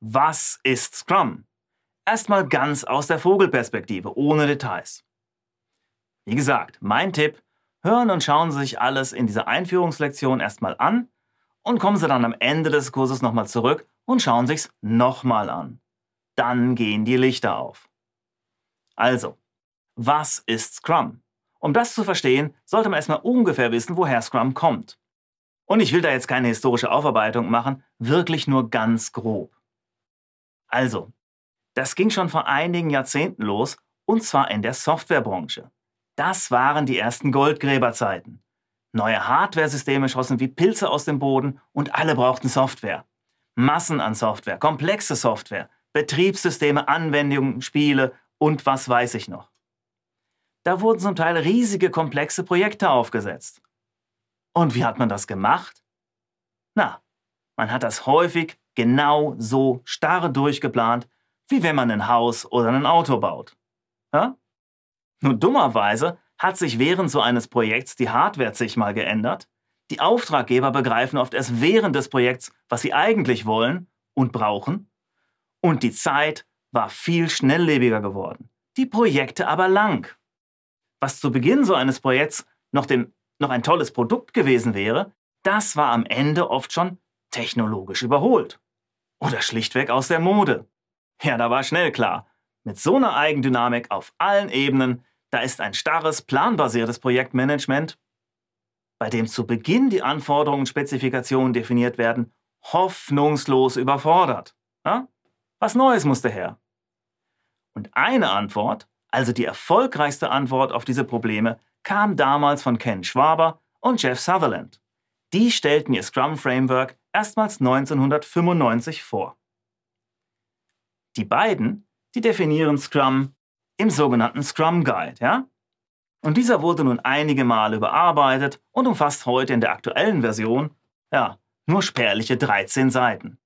Was ist Scrum? Erstmal ganz aus der Vogelperspektive, ohne Details. Wie gesagt, mein Tipp, hören und schauen Sie sich alles in dieser Einführungslektion erstmal an und kommen Sie dann am Ende des Kurses nochmal zurück und schauen sich's nochmal an. Dann gehen die Lichter auf. Also, was ist Scrum? Um das zu verstehen, sollte man erstmal ungefähr wissen, woher Scrum kommt. Und ich will da jetzt keine historische Aufarbeitung machen, wirklich nur ganz grob. Also, das ging schon vor einigen Jahrzehnten los, und zwar in der Softwarebranche. Das waren die ersten Goldgräberzeiten. Neue Hardware-Systeme schossen wie Pilze aus dem Boden und alle brauchten Software. Massen an Software, komplexe Software, Betriebssysteme, Anwendungen, Spiele und was weiß ich noch. Da wurden zum Teil riesige, komplexe Projekte aufgesetzt. Und wie hat man das gemacht? Na, man hat das häufig genau so starr durchgeplant, wie wenn man ein Haus oder ein Auto baut. Ja? Nur dummerweise hat sich während so eines Projekts die Hardware zigmal geändert. Die Auftraggeber begreifen oft erst während des Projekts, was sie eigentlich wollen und brauchen. Und die Zeit war viel schnelllebiger geworden. Die Projekte aber lang. Was zu Beginn so eines Projekts noch den noch ein tolles Produkt gewesen wäre, das war am Ende oft schon technologisch überholt. Oder schlichtweg aus der Mode. Ja, da war schnell klar, mit so einer Eigendynamik auf allen Ebenen, da ist ein starres, planbasiertes Projektmanagement, bei dem zu Beginn die Anforderungen und Spezifikationen definiert werden, hoffnungslos überfordert. Ja? Was Neues musste her. Und eine Antwort, also die erfolgreichste Antwort auf diese Probleme, kam damals von Ken Schwaber und Jeff Sutherland. Die stellten ihr Scrum Framework erstmals 1995 vor. Die beiden, die definieren Scrum im sogenannten Scrum Guide, ja? Und dieser wurde nun einige Male überarbeitet und umfasst heute in der aktuellen Version, ja, nur spärliche 13 Seiten,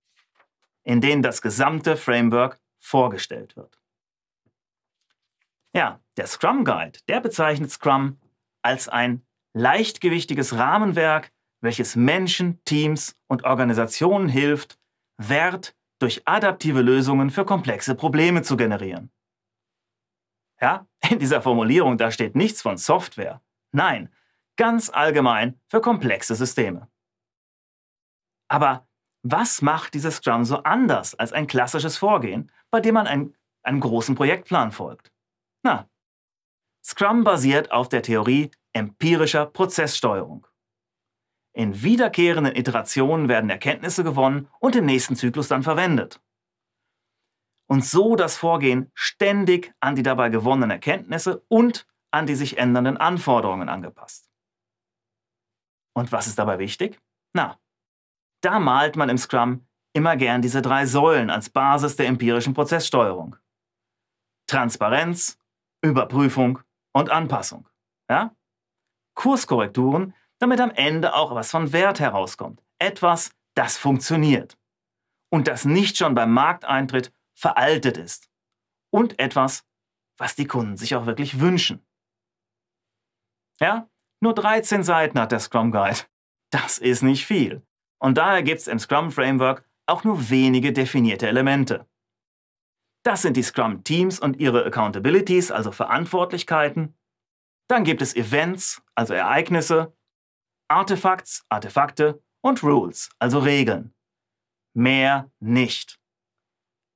in denen das gesamte Framework vorgestellt wird. Ja, der Scrum Guide, der bezeichnet Scrum als ein leichtgewichtiges Rahmenwerk, welches Menschen, Teams und Organisationen hilft, Wert durch adaptive Lösungen für komplexe Probleme zu generieren. Ja, in dieser Formulierung, da steht nichts von Software. Nein, ganz allgemein für komplexe Systeme. Aber was macht dieses Scrum so anders als ein klassisches Vorgehen, bei dem man einen, einen großen Projektplan folgt? Na, Scrum basiert auf der Theorie empirischer Prozesssteuerung. In wiederkehrenden Iterationen werden Erkenntnisse gewonnen und im nächsten Zyklus dann verwendet. Und so das Vorgehen ständig an die dabei gewonnenen Erkenntnisse und an die sich ändernden Anforderungen angepasst. Und was ist dabei wichtig? Na, da malt man im Scrum immer gern diese drei Säulen als Basis der empirischen Prozesssteuerung. Transparenz, Überprüfung und Anpassung. Ja? Kurskorrekturen, damit am Ende auch was von Wert herauskommt. Etwas, das funktioniert. Und das nicht schon beim Markteintritt veraltet ist. Und etwas, was die Kunden sich auch wirklich wünschen. Ja, nur 13 Seiten hat der Scrum Guide. Das ist nicht viel. Und daher gibt es im Scrum Framework auch nur wenige definierte Elemente. Das sind die Scrum Teams und ihre Accountabilities, also Verantwortlichkeiten. Dann gibt es Events, also Ereignisse, Artefacts, Artefakte und Rules, also Regeln. Mehr nicht.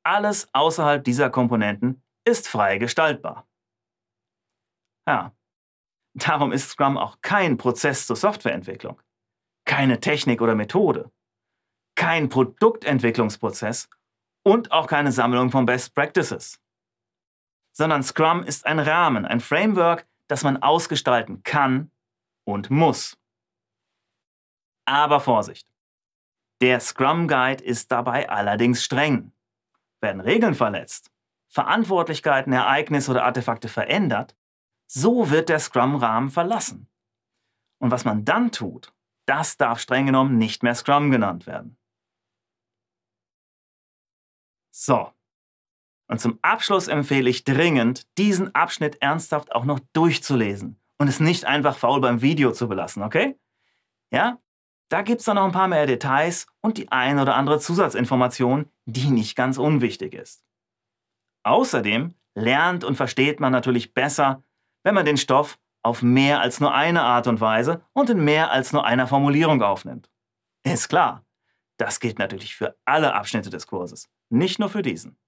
Alles außerhalb dieser Komponenten ist frei gestaltbar. Ja, darum ist Scrum auch kein Prozess zur Softwareentwicklung, keine Technik oder Methode, kein Produktentwicklungsprozess und auch keine Sammlung von Best Practices. Sondern Scrum ist ein Rahmen, ein Framework, das man ausgestalten kann und muss. Aber Vorsicht! Der Scrum Guide ist dabei allerdings streng. Werden Regeln verletzt, Verantwortlichkeiten, Ereignisse oder Artefakte verändert, so wird der Scrum-Rahmen verlassen. Und was man dann tut, das darf streng genommen nicht mehr Scrum genannt werden. So. Und zum Abschluss empfehle ich dringend, diesen Abschnitt ernsthaft auch noch durchzulesen und es nicht einfach faul beim Video zu belassen, okay? Ja? Da gibt es dann noch ein paar mehr Details und die ein oder andere Zusatzinformation, die nicht ganz unwichtig ist. Außerdem lernt und versteht man natürlich besser, wenn man den Stoff auf mehr als nur eine Art und Weise und in mehr als nur einer Formulierung aufnimmt. Ist klar, das gilt natürlich für alle Abschnitte des Kurses, nicht nur für diesen.